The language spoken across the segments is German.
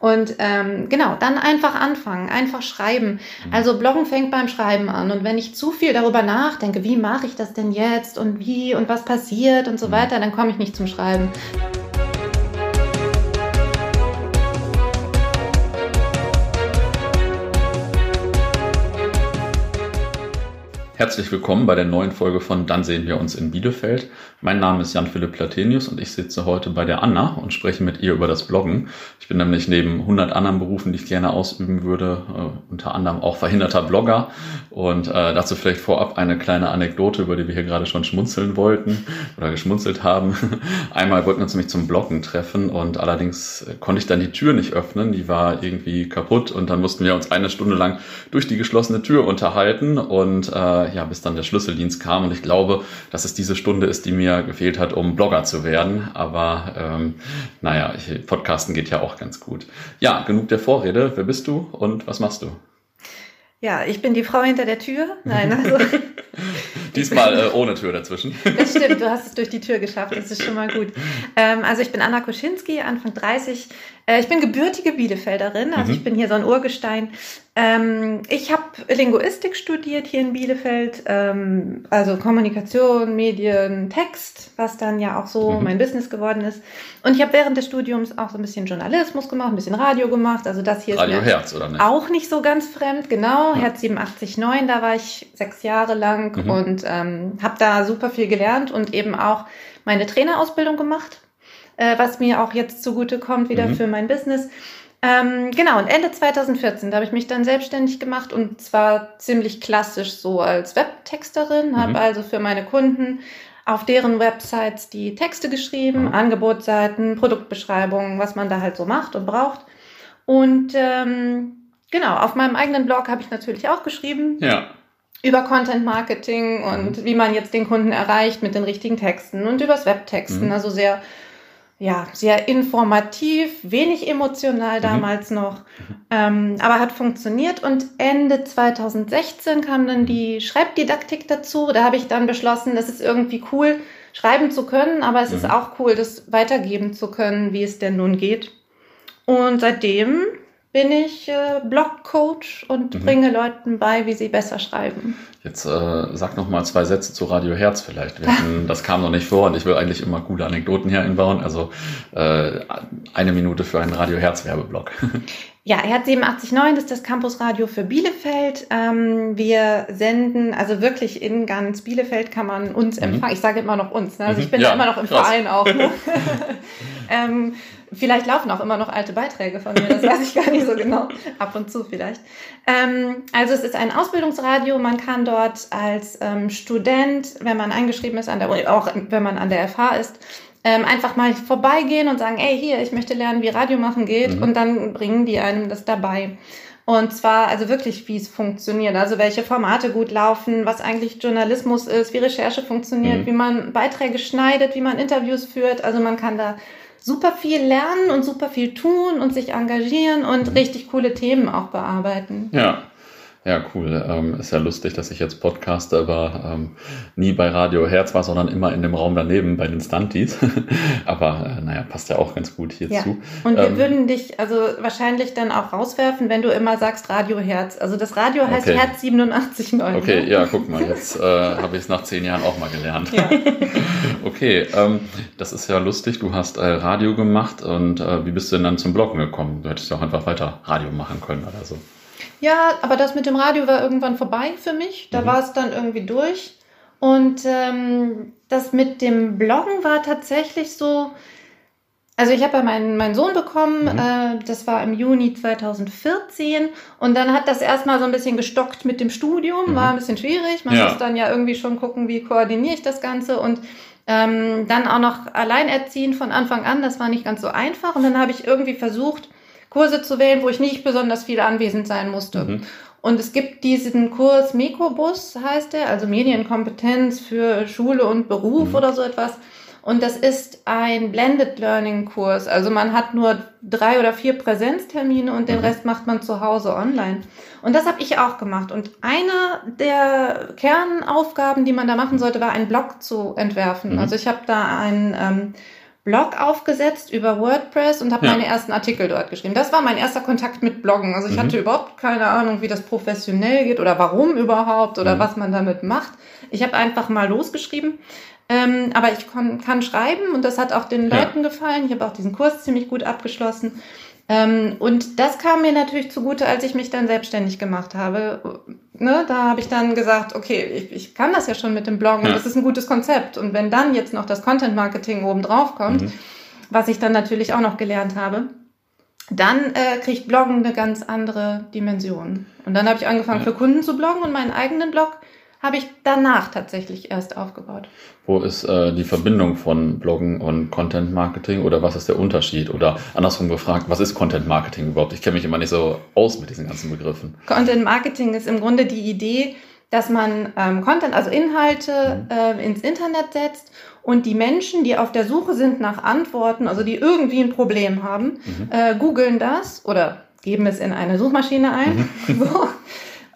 Und ähm, genau, dann einfach anfangen, einfach schreiben. Mhm. Also Bloggen fängt beim Schreiben an. Und wenn ich zu viel darüber nachdenke, wie mache ich das denn jetzt und wie und was passiert und so mhm. weiter, dann komme ich nicht zum Schreiben. Herzlich willkommen bei der neuen Folge von Dann sehen wir uns in Bielefeld. Mein Name ist Jan-Philipp Platenius und ich sitze heute bei der Anna und spreche mit ihr über das Bloggen. Ich bin nämlich neben 100 anderen Berufen, die ich gerne ausüben würde, äh, unter anderem auch verhinderter Blogger. Und äh, dazu vielleicht vorab eine kleine Anekdote, über die wir hier gerade schon schmunzeln wollten oder geschmunzelt haben. Einmal wollten wir uns nämlich zum Bloggen treffen und allerdings konnte ich dann die Tür nicht öffnen. Die war irgendwie kaputt und dann mussten wir uns eine Stunde lang durch die geschlossene Tür unterhalten und äh, ja, bis dann der Schlüsseldienst kam. Und ich glaube, dass es diese Stunde ist, die mir gefehlt hat, um Blogger zu werden. Aber ähm, naja, ich, Podcasten geht ja auch ganz gut. Ja, genug der Vorrede. Wer bist du und was machst du? Ja, ich bin die Frau hinter der Tür. Nein, also. Diesmal äh, ohne Tür dazwischen. Das stimmt, du hast es durch die Tür geschafft, das ist schon mal gut. Ähm, also ich bin Anna Koschinski, Anfang 30. Äh, ich bin gebürtige Bielefelderin, also mhm. ich bin hier so ein Urgestein. Ähm, ich habe Linguistik studiert hier in Bielefeld, ähm, also Kommunikation, Medien, Text, was dann ja auch so mhm. mein Business geworden ist. Und ich habe während des Studiums auch so ein bisschen Journalismus gemacht, ein bisschen Radio gemacht. Also das hier Radio ist Herz, oder nicht? auch nicht so ganz fremd, genau. Ja. Herz 87.9, da war ich sechs Jahre lang mhm. und ähm, habe da super viel gelernt und eben auch meine Trainerausbildung gemacht, äh, was mir auch jetzt zugute kommt wieder mhm. für mein Business. Ähm, genau, und Ende 2014, da habe ich mich dann selbstständig gemacht und zwar ziemlich klassisch so als Webtexterin, mhm. habe also für meine Kunden auf deren Websites die Texte geschrieben, mhm. Angebotsseiten, Produktbeschreibungen, was man da halt so macht und braucht. Und ähm, genau, auf meinem eigenen Blog habe ich natürlich auch geschrieben. Ja. Über Content Marketing und mhm. wie man jetzt den Kunden erreicht mit den richtigen Texten und übers Webtexten. Mhm. Also sehr ja, sehr informativ, wenig emotional mhm. damals mhm. noch, ähm, aber hat funktioniert. Und Ende 2016 kam dann die Schreibdidaktik dazu. Da habe ich dann beschlossen, das ist irgendwie cool, schreiben zu können, aber es mhm. ist auch cool, das weitergeben zu können, wie es denn nun geht. Und seitdem bin ich äh, Blogcoach und mhm. bringe Leuten bei, wie sie besser schreiben. Jetzt äh, sag noch mal zwei Sätze zu Radio Herz vielleicht. Hatten, das kam noch nicht vor und ich will eigentlich immer coole Anekdoten hier einbauen. Also äh, eine Minute für einen Radio Herz Werbeblock. Ja, Herz 879 ist das Campusradio für Bielefeld. Ähm, wir senden, also wirklich in ganz Bielefeld kann man uns mhm. empfangen. Ich sage immer noch uns, ne? also ich mhm. bin ja, immer noch im krass. Verein auch. Ne? ähm, Vielleicht laufen auch immer noch alte Beiträge von mir, das weiß ich gar nicht so genau. Ab und zu vielleicht. Ähm, also es ist ein Ausbildungsradio. Man kann dort als ähm, Student, wenn man eingeschrieben ist an der Uni, auch wenn man an der FH ist, ähm, einfach mal vorbeigehen und sagen, ey, hier, ich möchte lernen, wie Radio machen geht. Mhm. Und dann bringen die einem das dabei. Und zwar also wirklich, wie es funktioniert, also welche Formate gut laufen, was eigentlich Journalismus ist, wie Recherche funktioniert, mhm. wie man Beiträge schneidet, wie man Interviews führt. Also man kann da super viel lernen und super viel tun und sich engagieren und richtig coole Themen auch bearbeiten. Ja. Ja, cool. Ähm, ist ja lustig, dass ich jetzt podcaste, aber ähm, nie bei Radio Herz war, sondern immer in dem Raum daneben bei den Stunties. aber äh, naja, passt ja auch ganz gut hierzu. Ja. Und wir ähm, würden dich also wahrscheinlich dann auch rauswerfen, wenn du immer sagst Radio Herz. Also das Radio heißt okay. Herz 87.9. Okay, ne? ja, guck mal, jetzt äh, habe ich es nach zehn Jahren auch mal gelernt. Ja. okay, ähm, das ist ja lustig. Du hast äh, Radio gemacht und äh, wie bist du denn dann zum Bloggen gekommen? Du hättest ja auch einfach weiter Radio machen können oder so. Ja, aber das mit dem Radio war irgendwann vorbei für mich. Da mhm. war es dann irgendwie durch. Und ähm, das mit dem Bloggen war tatsächlich so. Also ich habe ja meinen, meinen Sohn bekommen, mhm. äh, das war im Juni 2014 und dann hat das erstmal so ein bisschen gestockt mit dem Studium, mhm. war ein bisschen schwierig. Man ja. muss dann ja irgendwie schon gucken, wie koordiniere ich das Ganze und ähm, dann auch noch alleinerziehen von Anfang an, das war nicht ganz so einfach und dann habe ich irgendwie versucht, Kurse zu wählen, wo ich nicht besonders viel anwesend sein musste. Mhm. Und es gibt diesen Kurs Mikrobus, heißt der, also Medienkompetenz für Schule und Beruf mhm. oder so etwas. Und das ist ein Blended Learning Kurs. Also man hat nur drei oder vier Präsenztermine und den mhm. Rest macht man zu Hause online. Und das habe ich auch gemacht. Und einer der Kernaufgaben, die man da machen sollte, war einen Blog zu entwerfen. Mhm. Also ich habe da einen ähm, Blog aufgesetzt über WordPress und habe Ja. meine ersten Artikel dort geschrieben. Das war mein erster Kontakt mit Bloggen. Also ich Mhm. hatte überhaupt keine Ahnung, wie das professionell geht oder warum überhaupt oder Mhm. was man damit macht. Ich habe einfach mal losgeschrieben. Ähm, aber ich kon, kann schreiben und das hat auch den Ja. Leuten gefallen. Ich habe auch diesen Kurs ziemlich gut abgeschlossen. Ähm, und das kam mir natürlich zugute, als ich mich dann selbstständig gemacht habe. Ne, da habe ich dann gesagt, okay, ich, ich kann das ja schon mit dem Bloggen Ja. das ist ein gutes Konzept. Und wenn dann jetzt noch das Content Marketing oben drauf kommt, Mhm. was ich dann natürlich auch noch gelernt habe, dann äh, kriegt Bloggen eine ganz andere Dimension. Und dann habe ich angefangen Ja. für Kunden zu bloggen und meinen eigenen Blog habe ich danach tatsächlich erst aufgebaut. Wo ist äh, die Verbindung von Bloggen und Content Marketing oder was ist der Unterschied? Oder andersrum gefragt, was ist Content Marketing überhaupt? Ich kenne mich immer nicht so aus mit diesen ganzen Begriffen. Content Marketing ist im Grunde die Idee, dass man ähm, Content, also Inhalte äh, ins Internet setzt und die Menschen, die auf der Suche sind nach Antworten, also die irgendwie ein Problem haben, äh, googeln das oder geben es in eine Suchmaschine ein so,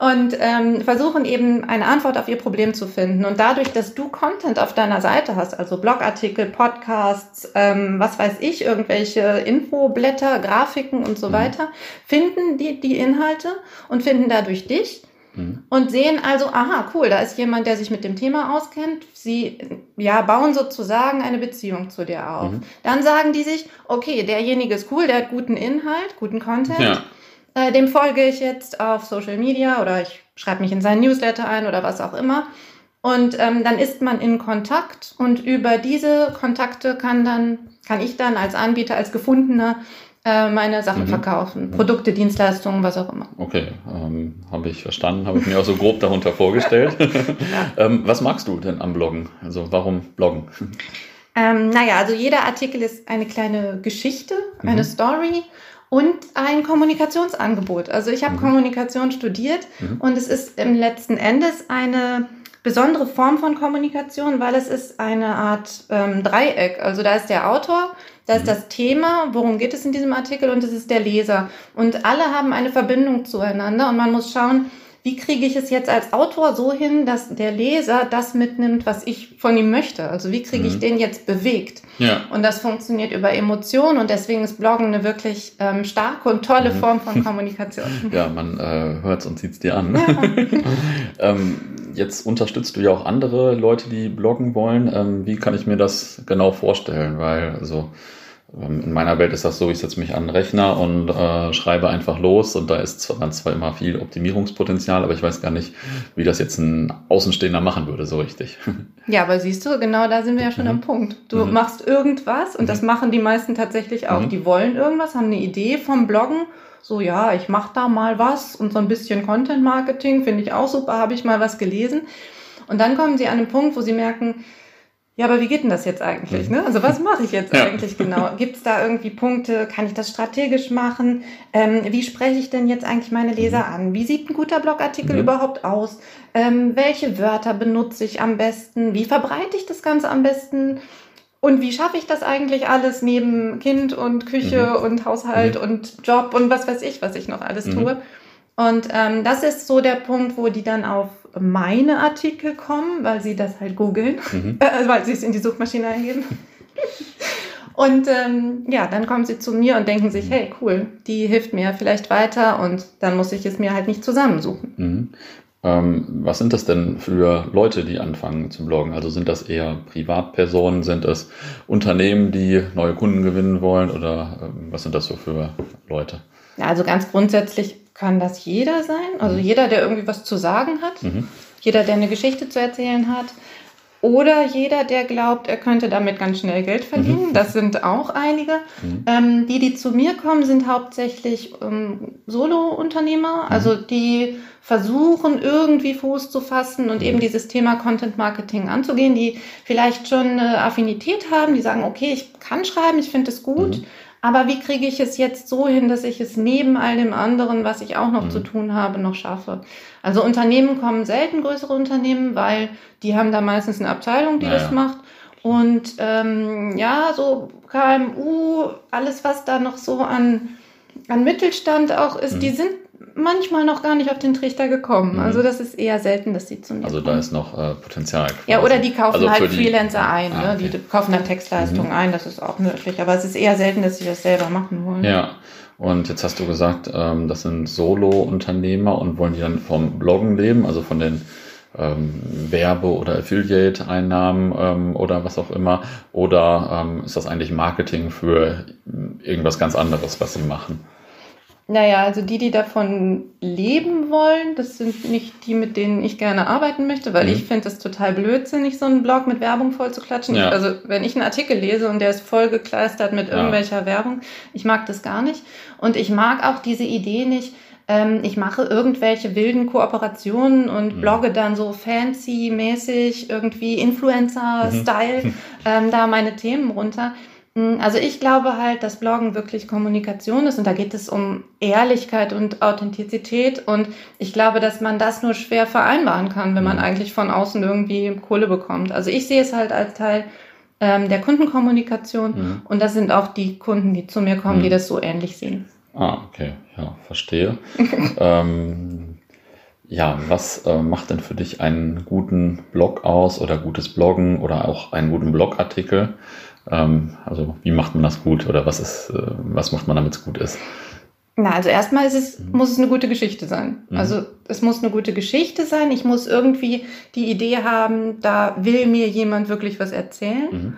und ähm, versuchen eben eine Antwort auf ihr Problem zu finden. Und dadurch, dass du Content auf deiner Seite hast, also Blogartikel, Podcasts, ähm, was weiß ich, irgendwelche Infoblätter, Grafiken und so Mhm. weiter, finden die die Inhalte und finden dadurch dich Mhm. und sehen also, aha, cool, da ist jemand, der sich mit dem Thema auskennt. Sie ja, bauen sozusagen eine Beziehung zu dir auf. Mhm. Dann sagen die sich, okay, derjenige ist cool, der hat guten Inhalt, guten Content. Ja. Äh, dem folge ich jetzt auf Social Media oder ich schreibe mich in seinen Newsletter ein oder was auch immer. Und ähm, dann ist man in Kontakt und über diese Kontakte kann dann, kann ich dann als Anbieter, als Gefundener äh, meine Sachen Mhm. verkaufen. Produkte, Dienstleistungen, was auch immer. Okay, ähm, habe ich verstanden, habe ich mir auch so grob darunter vorgestellt. ähm, was magst du denn am Bloggen? Also warum Bloggen? Ähm, naja, also jeder Artikel ist eine kleine Geschichte, eine Mhm. Story und ein Kommunikationsangebot. Also ich habe Mhm. Kommunikation studiert Mhm. und es ist im letzten Endes eine besondere Form von Kommunikation, weil es ist eine Art ähm, Dreieck. Also da ist der Autor, da ist Mhm. das Thema, worum geht es in diesem Artikel und es ist der Leser. Und alle haben eine Verbindung zueinander und man muss schauen, wie kriege ich es jetzt als Autor so hin, dass der Leser das mitnimmt, was ich von ihm möchte. Also wie kriege ich Mhm. den jetzt bewegt? Ja. Und das funktioniert über Emotionen und deswegen ist Bloggen eine wirklich ähm, starke und tolle Mhm. Form von Kommunikation. Ja, man äh, hört es und sieht es dir an. Ja. ähm, jetzt unterstützt du ja auch andere Leute, die bloggen wollen. Ähm, wie kann ich mir das genau vorstellen? Weil, also in meiner Welt ist das so, ich setze mich an den Rechner und äh, schreibe einfach los und da ist zwar, dann zwar immer viel Optimierungspotenzial, aber ich weiß gar nicht, wie das jetzt ein Außenstehender machen würde, so richtig. Ja, aber siehst du, genau da sind wir ja schon Mhm. am Punkt. Du Mhm. machst irgendwas und das machen die meisten tatsächlich auch. Mhm. Die wollen irgendwas, haben eine Idee vom Bloggen. So, ja, ich mache da mal was und so ein bisschen Content Marketing finde ich auch super, habe ich mal was gelesen. Und dann kommen sie an den Punkt, wo sie merken, ja, aber wie geht denn das jetzt eigentlich? Mhm. Ne? Also was mache ich jetzt Ja. eigentlich genau? Gibt es da irgendwie Punkte? Kann ich das strategisch machen? Ähm, wie spreche ich denn jetzt eigentlich meine Leser an? Wie sieht ein guter Blogartikel Mhm. überhaupt aus? Ähm, welche Wörter benutze ich am besten? Wie verbreite ich das Ganze am besten? Und wie schaffe ich das eigentlich alles neben Kind und Küche und Haushalt und Job und was weiß ich, was ich noch alles Mhm. Und ähm, das ist so der Punkt, wo die dann auf meine Artikel kommen, weil sie das halt googeln, Mhm. äh, weil sie es in die Suchmaschine eingeben. Und ähm, ja, dann kommen sie zu mir und denken sich, hey, cool, die hilft mir vielleicht weiter und dann muss ich es mir halt nicht zusammensuchen. Mhm. Ähm, was sind das denn für Leute, die anfangen zu bloggen? Also sind das eher Privatpersonen, sind es Unternehmen, die neue Kunden gewinnen wollen oder ähm, was sind das so für Leute? Ja, also ganz grundsätzlich kann das jeder sein, also jeder, der irgendwie was zu sagen hat, Mhm. jeder, der eine Geschichte zu erzählen hat. Oder jeder, der glaubt, er könnte damit ganz schnell Geld verdienen. Das sind auch einige. Mhm. Ähm, die, die zu mir kommen, sind hauptsächlich ähm, Solo-Unternehmer, also die versuchen irgendwie Fuß zu fassen und eben dieses Thema Content Marketing anzugehen, die vielleicht schon eine Affinität haben, die sagen, okay, ich kann schreiben, ich finde es gut, Mhm. Aber wie kriege ich es jetzt so hin, dass ich es neben all dem anderen, was ich auch noch Mhm. zu tun habe, noch schaffe? Also Unternehmen kommen selten größere Unternehmen, weil die haben da meistens eine Abteilung, die Ja, das macht. Und ähm, ja, so KMU, alles, was da noch so an, an Mittelstand auch ist, Mhm. die sind manchmal noch gar nicht auf den Trichter gekommen. Mhm. Also das ist eher selten, dass sie zu mir Also kommen. da ist noch äh, Potenzial. Quasi. Ja, oder die kaufen also halt Freelancer ein. Ah, ne? okay. Die kaufen dann Textleistungen mhm. ein, das ist auch möglich. Aber es ist eher selten, dass sie das selber machen wollen. Ja. Und jetzt hast du gesagt, ähm, das sind Solo-Unternehmer und wollen die dann vom Bloggen leben, also von den ähm, Werbe- oder Affiliate-Einnahmen ähm, oder was auch immer? Oder ähm, ist das eigentlich Marketing für irgendwas ganz anderes, was sie machen? Naja, also die, die davon leben wollen, das sind nicht die, mit denen ich gerne arbeiten möchte, weil mhm. ich finde es total blödsinnig, so einen Blog mit Werbung voll zu klatschen. Ja. Also wenn ich einen Artikel lese und der ist voll gekleistert mit irgendwelcher ja. Werbung, ich mag das gar nicht. Und ich mag auch diese Idee nicht, ähm, ich mache irgendwelche wilden Kooperationen und mhm. blogge dann so fancy-mäßig, irgendwie Influencer-Style, mhm. ähm, da meine Themen runter. Hm, also ich glaube halt, dass Bloggen wirklich Kommunikation ist und da geht es um Ehrlichkeit und Authentizität und ich glaube, dass man das nur schwer vereinbaren kann, wenn man mhm. eigentlich von außen irgendwie Kohle bekommt. Also ich sehe es halt als Teil ähm, der Kundenkommunikation mhm. und das sind auch die Kunden, die zu mir kommen, mhm. die das so ähnlich sehen. Ah, okay, ja, verstehe. ähm, ja, was äh, macht denn für dich einen guten Blog aus oder gutes Bloggen oder auch einen guten Blogartikel? Ähm, also wie macht man das gut oder was ist, äh, was macht man, damit es gut ist? Na, also erstmal ist es, mhm. muss es eine gute Geschichte sein. Mhm. Also es muss eine gute Geschichte sein. Ich muss irgendwie die Idee haben, da will mir jemand wirklich was erzählen. Mhm.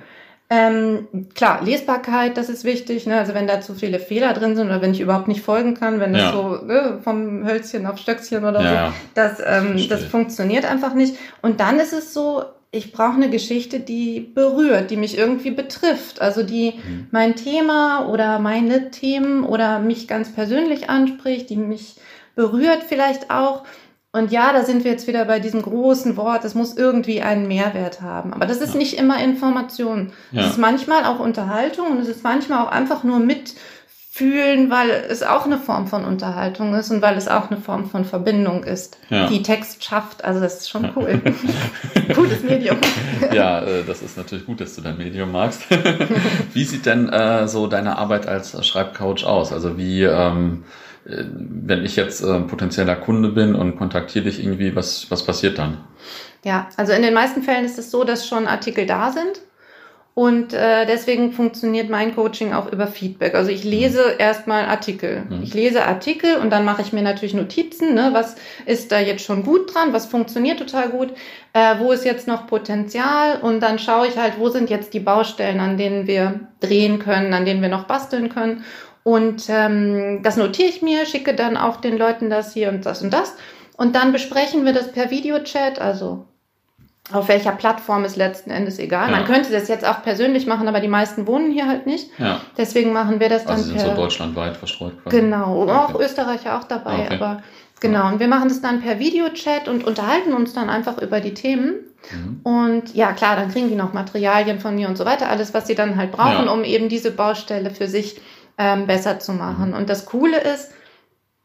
Ähm, klar, Lesbarkeit, das ist wichtig. Ne? Also wenn da zu viele Fehler drin sind oder wenn ich überhaupt nicht folgen kann, wenn ja. das so ne, vom Hölzchen auf Stöckchen oder ja, so, das, ähm, das funktioniert einfach nicht. Und dann ist es so, ich brauche eine Geschichte, die berührt, die mich irgendwie betrifft. Also die mhm. mein Thema oder meine Themen oder mich ganz persönlich anspricht, die mich berührt vielleicht auch. Und ja, da sind wir jetzt wieder bei diesem großen Wort, es muss irgendwie einen Mehrwert haben. Aber das ist ja. nicht immer Information. Es ja. ist manchmal auch Unterhaltung und es ist manchmal auch einfach nur mitfühlen, weil es auch eine Form von Unterhaltung ist und weil es auch eine Form von Verbindung ist, ja. die Text schafft. Also das ist schon cool. Gutes Medium. ja, äh, das ist natürlich gut, dass du dein Medium magst. wie sieht denn äh, so deine Arbeit als Schreibcoach aus? Also wie ähm, äh, wenn ich jetzt äh, potenzieller Kunde bin und kontaktiere dich irgendwie, was, was passiert dann? Ja, also in den meisten Fällen ist es so, dass schon Artikel da sind. Und äh, deswegen funktioniert mein Coaching auch über Feedback. Also ich lese mhm. erstmal Artikel. Mhm. Ich lese Artikel und dann mache ich mir natürlich Notizen. Ne? Was ist da jetzt schon gut dran? Was funktioniert total gut? Äh, wo ist jetzt noch Potenzial? Und dann schaue ich halt, wo sind jetzt die Baustellen, an denen wir drehen können, an denen wir noch basteln können. Und ähm, das notiere ich mir, schicke dann auch den Leuten das hier und das und das. Und dann besprechen wir das per Videochat, also auf welcher Plattform ist letzten Endes egal. Ja. Man könnte das jetzt auch persönlich machen, aber die meisten wohnen hier halt nicht. Ja. Deswegen machen wir das dann also sind per, so deutschlandweit verstreut. Quasi. Genau, okay. auch Österreicher auch dabei, okay. aber genau. Und wir machen das dann per Videochat und unterhalten uns dann einfach über die Themen. Mhm. Und ja, klar, dann kriegen die noch Materialien von mir und so weiter, alles, was sie dann halt brauchen, ja. um eben diese Baustelle für sich ähm, besser zu machen. Und das Coole ist,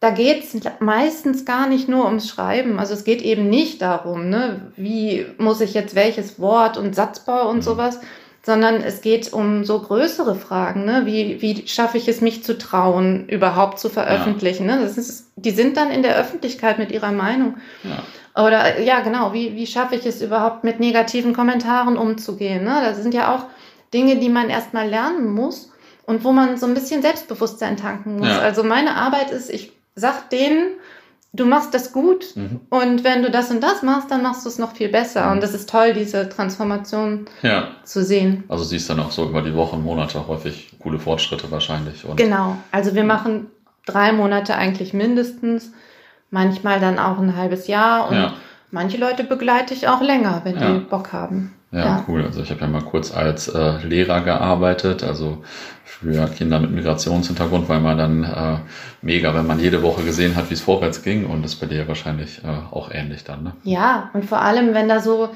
da geht es meistens gar nicht nur ums Schreiben. Also es geht eben nicht darum, ne, wie muss ich jetzt welches Wort und Satzbau und mhm. sowas, sondern es geht um so größere Fragen, ne? Wie, wie schaffe ich es, mich zu trauen, überhaupt zu veröffentlichen? Ja. Ne? Das ist, die sind dann in der Öffentlichkeit mit ihrer Meinung. Ja. Oder ja, genau, wie, wie schaffe ich es überhaupt mit negativen Kommentaren umzugehen? Ne? Das sind ja auch Dinge, die man erstmal lernen muss und wo man so ein bisschen Selbstbewusstsein tanken muss. Ja. Also meine Arbeit ist, ich sag denen, du machst das gut mhm. und wenn du das und das machst, dann machst du es noch viel besser. Mhm. Und das ist toll, diese Transformation ja. zu sehen. Also siehst du dann auch so über die Wochen, Monate häufig coole Fortschritte wahrscheinlich. Und genau, also wir machen drei Monate eigentlich mindestens, manchmal dann auch ein halbes Jahr und ja. manche Leute begleite ich auch länger, wenn ja. die Bock haben. Ja, ja, cool. Also ich habe ja mal kurz als äh, Lehrer gearbeitet, also für Kinder mit Migrationshintergrund, weil man dann äh, mega, wenn man jede Woche gesehen hat, wie es vorwärts ging und das bei dir wahrscheinlich äh, auch ähnlich dann, ne? Ja, und vor allem, wenn da so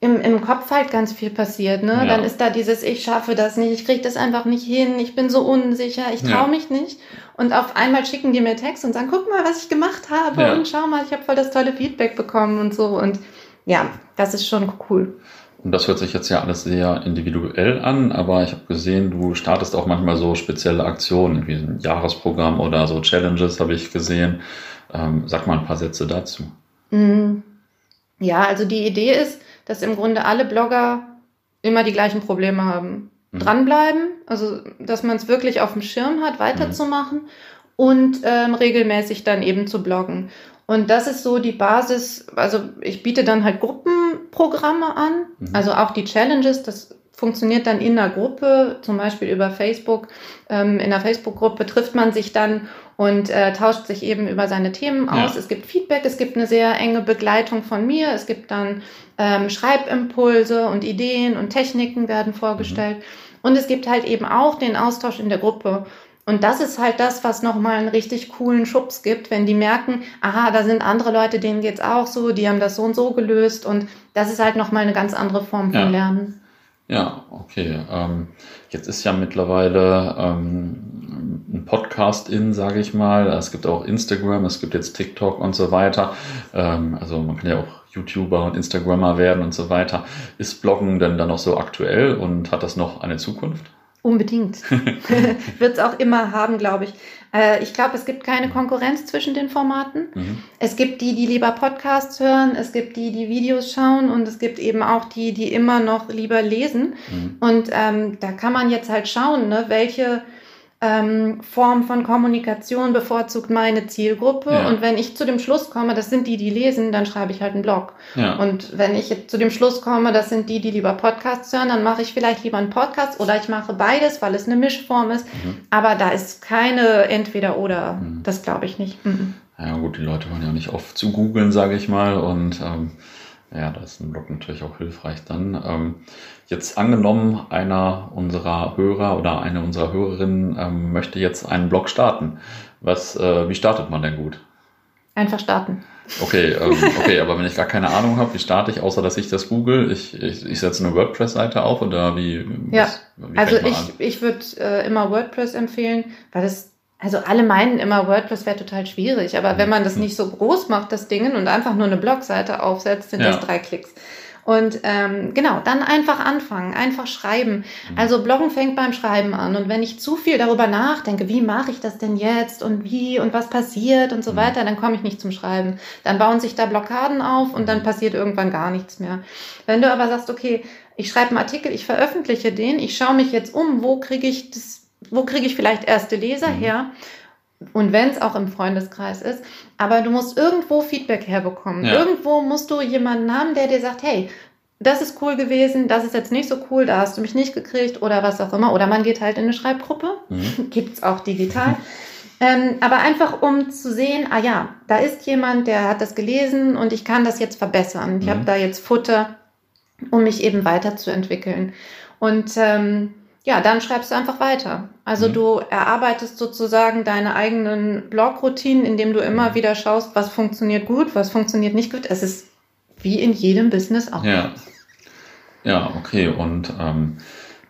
im, im Kopf halt ganz viel passiert, ne? Ja. Dann ist da dieses, ich schaffe das nicht, ich kriege das einfach nicht hin, ich bin so unsicher, ich traue ja. mich nicht. Und auf einmal schicken die mir Text und sagen, guck mal, was ich gemacht habe ja. und schau mal, ich habe voll das tolle Feedback bekommen und so. Und ja, das ist schon cool. Und das hört sich jetzt ja alles sehr individuell an, aber ich habe gesehen, du startest auch manchmal so spezielle Aktionen, wie ein Jahresprogramm oder so Challenges habe ich gesehen. Ähm, sag mal ein paar Sätze dazu. Mhm. Ja, also die Idee ist, dass im Grunde alle Blogger immer die gleichen Probleme haben. Mhm. Dranbleiben, also dass man es wirklich auf dem Schirm hat, weiterzumachen mhm. und ähm, regelmäßig dann eben zu bloggen. Und das ist so die Basis, also ich biete dann halt Gruppenprogramme an, mhm. also auch die Challenges, das funktioniert dann in der Gruppe, zum Beispiel über Facebook. Ähm, in der Facebook-Gruppe trifft man sich dann und äh, tauscht sich eben über seine Themen aus. Ja. Es gibt Feedback, es gibt eine sehr enge Begleitung von mir, es gibt dann ähm, Schreibimpulse und Ideen und Techniken werden vorgestellt. Mhm. Und es gibt halt eben auch den Austausch in der Gruppe. Und das ist halt das, was nochmal einen richtig coolen Schubs gibt, wenn die merken, aha, da sind andere Leute, denen geht's auch so, die haben das so und so gelöst. Und das ist halt nochmal eine ganz andere Form von ja. Lernen. Ja, okay. Ähm, jetzt ist ja mittlerweile ähm, ein Podcast in, sage ich mal. Es gibt auch Instagram, es gibt jetzt TikTok und so weiter. Ähm, also man kann ja auch YouTuber und Instagrammer werden und so weiter. Ist Bloggen denn dann noch so aktuell und hat das noch eine Zukunft? Unbedingt. Wird es auch immer haben, glaube ich. Äh, ich glaube, es gibt keine Konkurrenz zwischen den Formaten. Mhm. Es gibt die, die lieber Podcasts hören, es gibt die, die Videos schauen und es gibt eben auch die, die immer noch lieber lesen. Mhm. Und ähm, da kann man jetzt halt schauen, ne, welche ähm, Form von Kommunikation bevorzugt meine Zielgruppe. Ja. Und wenn ich zu dem Schluss komme, das sind die, die lesen, dann schreibe ich halt einen Blog. Ja. Und wenn ich zu dem Schluss komme, das sind die, die lieber Podcasts hören, dann mache ich vielleicht lieber einen Podcast oder ich mache beides, weil es eine Mischform ist. Mhm. Aber da ist keine Entweder-Oder. Mhm. Das glaube ich nicht. Mhm. Ja gut, die Leute wollen ja nicht oft zu googeln, sage ich mal. Und ähm, ja, da ist ein Blog natürlich auch hilfreich dann. Ähm, jetzt angenommen, einer unserer Hörer oder eine unserer Hörerinnen ähm, möchte jetzt einen Blog starten. Was, äh, wie startet man denn gut? Einfach starten. Okay, ähm, okay, aber wenn ich gar keine Ahnung habe, wie starte ich, außer dass ich das google? Ich, ich, ich setze eine WordPress-Seite auf oder wie? Ja, was, wie also ich, ich würde äh, immer WordPress empfehlen, weil das also alle meinen immer, WordPress wäre total schwierig, aber wenn man das mhm. nicht so groß macht, das Ding, und einfach nur eine Blogseite aufsetzt, sind ja. das drei Klicks. Und ähm, genau, dann einfach anfangen, einfach schreiben. Mhm. Also Bloggen fängt beim Schreiben an. Und wenn ich zu viel darüber nachdenke, wie mache ich das denn jetzt und wie und was passiert und so mhm. weiter, dann komme ich nicht zum Schreiben. Dann bauen sich da Blockaden auf und dann passiert irgendwann gar nichts mehr. Wenn du aber sagst, okay, ich schreibe einen Artikel, ich veröffentliche den, ich schaue mich jetzt um, wo kriege ich das wo kriege ich vielleicht erste Leser mhm. her? Und wenn es auch im Freundeskreis ist, aber du musst irgendwo Feedback herbekommen. Ja. Irgendwo musst du jemanden haben, der dir sagt, hey, das ist cool gewesen, das ist jetzt nicht so cool, da hast du mich nicht gekriegt oder was auch immer. Oder man geht halt in eine Schreibgruppe, mhm. es auch digital. ähm, aber einfach um zu sehen, ah ja, da ist jemand, der hat das gelesen und ich kann das jetzt verbessern. Ich mhm. habe da jetzt Futter, um mich eben weiterzuentwickeln. Und ähm, ja, dann schreibst du einfach weiter. Also mhm. du erarbeitest sozusagen deine eigenen Blogroutinen, indem du immer mhm. wieder schaust, was funktioniert gut, was funktioniert nicht gut. Es ist wie in jedem Business auch. Ja, ja okay. Und ähm,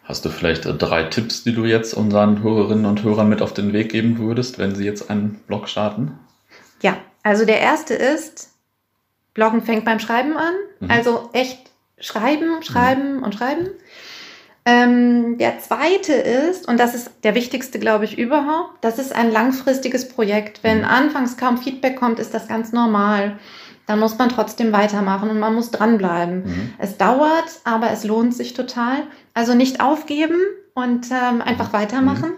hast du vielleicht äh, drei Tipps, die du jetzt unseren Hörerinnen und Hörern mit auf den Weg geben würdest, wenn sie jetzt einen Blog starten? Ja, also der erste ist, Bloggen fängt beim Schreiben an. Mhm. Also echt schreiben, schreiben mhm. und schreiben. Ähm, der zweite ist, und das ist der wichtigste, glaube ich, überhaupt, das ist ein langfristiges Projekt. Wenn mhm. anfangs kaum Feedback kommt, ist das ganz normal. Dann muss man trotzdem weitermachen und man muss dranbleiben. Mhm. Es dauert, aber es lohnt sich total. Also nicht aufgeben und ähm, einfach weitermachen. Mhm.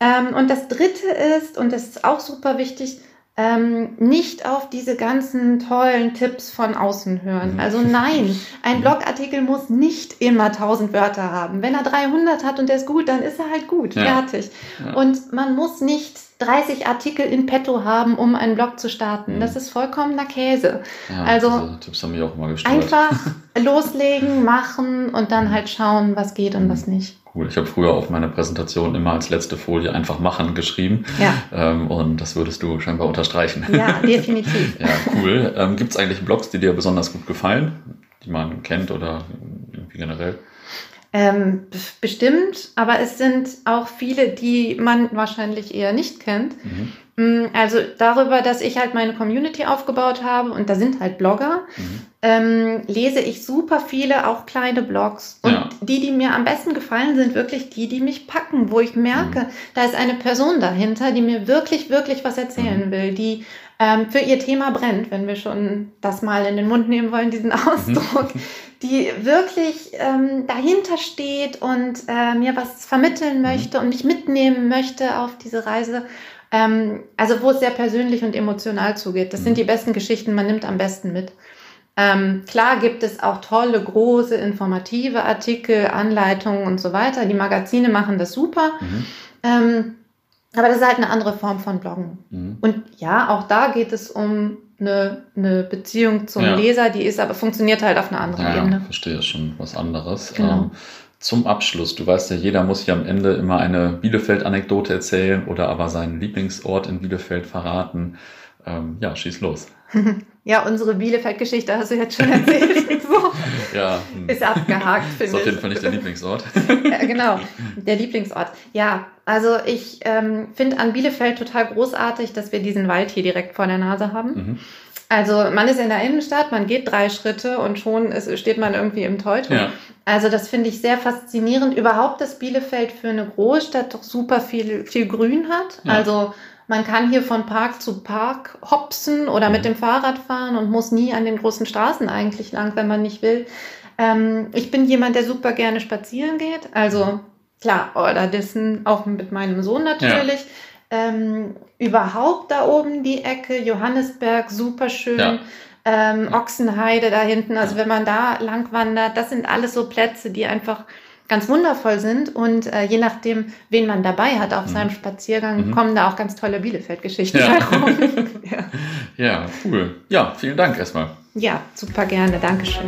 Ähm, und das dritte ist, und das ist auch super wichtig, ähm, nicht auf diese ganzen tollen Tipps von außen hören. Mhm. Also nein, ein Blogartikel muss nicht immer 1000 Wörter haben. Wenn er 300 hat und der ist gut, dann ist er halt gut, ja. fertig. Ja. Und man muss nicht 30 Artikel in petto haben, um einen Blog zu starten. Mhm. Das ist vollkommener Käse. Ja, also Tipps haben mich auch mal einfach loslegen, machen und dann halt schauen, was geht und mhm. was nicht cool. Ich habe früher auf meine Präsentation immer als letzte Folie einfach machen geschrieben. Ja. Ähm, und das würdest du scheinbar unterstreichen. Ja, definitiv. ja, cool. Ähm, Gibt es eigentlich Blogs, die dir besonders gut gefallen, die man kennt oder irgendwie generell? Ähm, bestimmt, aber es sind auch viele, die man wahrscheinlich eher nicht kennt. Mhm. Mm, also darüber, dass ich halt meine Community aufgebaut habe und da sind halt Blogger. Mhm. Ähm, lese ich super viele, auch kleine Blogs. Und Ja. die, die mir am besten gefallen, sind wirklich die, die mich packen, wo ich merke, Mhm. da ist eine Person dahinter, die mir wirklich, wirklich was erzählen Mhm. will, die ähm, für ihr Thema brennt, wenn wir schon das mal in den Mund nehmen wollen, diesen Ausdruck, die wirklich ähm, dahinter steht und äh, mir was vermitteln möchte und mich mitnehmen möchte auf diese Reise. Ähm, also wo es sehr persönlich und emotional zugeht. Das Mhm. sind die besten Geschichten, man nimmt am besten mit. Ähm, klar gibt es auch tolle, große, informative Artikel, Anleitungen und so weiter. Die Magazine machen das super. Mhm. Ähm, aber das ist halt eine andere Form von Bloggen. Mhm. Und ja, auch da geht es um eine, eine Beziehung zum Ja. Leser, die ist aber funktioniert halt auf einer anderen Ja, ja, Ebene. verstehe schon was anderes. Genau. Ähm, zum Abschluss, du weißt ja, jeder muss ja am Ende immer eine Bielefeld-Anekdote erzählen oder aber seinen Lieblingsort in Bielefeld verraten. Ähm, ja, schieß los. Ja, unsere Bielefeld-Geschichte hast du jetzt schon erzählt. so, Ja, hm. ist abgehakt, ist finde auf ich. jeden Fall nicht der Lieblingsort. Ja, genau, der Lieblingsort. Ja, also ich ähm, finde an Bielefeld total großartig, dass wir diesen Wald hier direkt vor der Nase haben. Mhm. Also man ist in der Innenstadt, man geht drei Schritte und schon ist, steht man irgendwie im Teuton. Ja. Also das finde ich sehr faszinierend. Überhaupt, dass Bielefeld für eine Großstadt doch super viel, viel Grün hat. Ja. Also man kann hier von Park zu Park hopsen oder mit Mhm. dem Fahrrad fahren und muss nie an den großen Straßen eigentlich lang, wenn man nicht will. Ähm, ich bin jemand, der super gerne spazieren geht. Also klar, oder dessen auch mit meinem Sohn natürlich. Ähm, überhaupt da oben die Ecke, Johannesberg, super schön. Ja. Ähm, Ochsenheide da hinten, also wenn man da lang wandert, das sind alles so Plätze, die einfach ganz wundervoll sind und äh, je nachdem, wen man dabei hat auf Mhm. seinem Spaziergang, Mhm. kommen da auch ganz tolle Bielefeld-Geschichten Ja. herum. ja. ja, cool. Ja, vielen Dank erstmal. ja, super gerne, Dankeschön.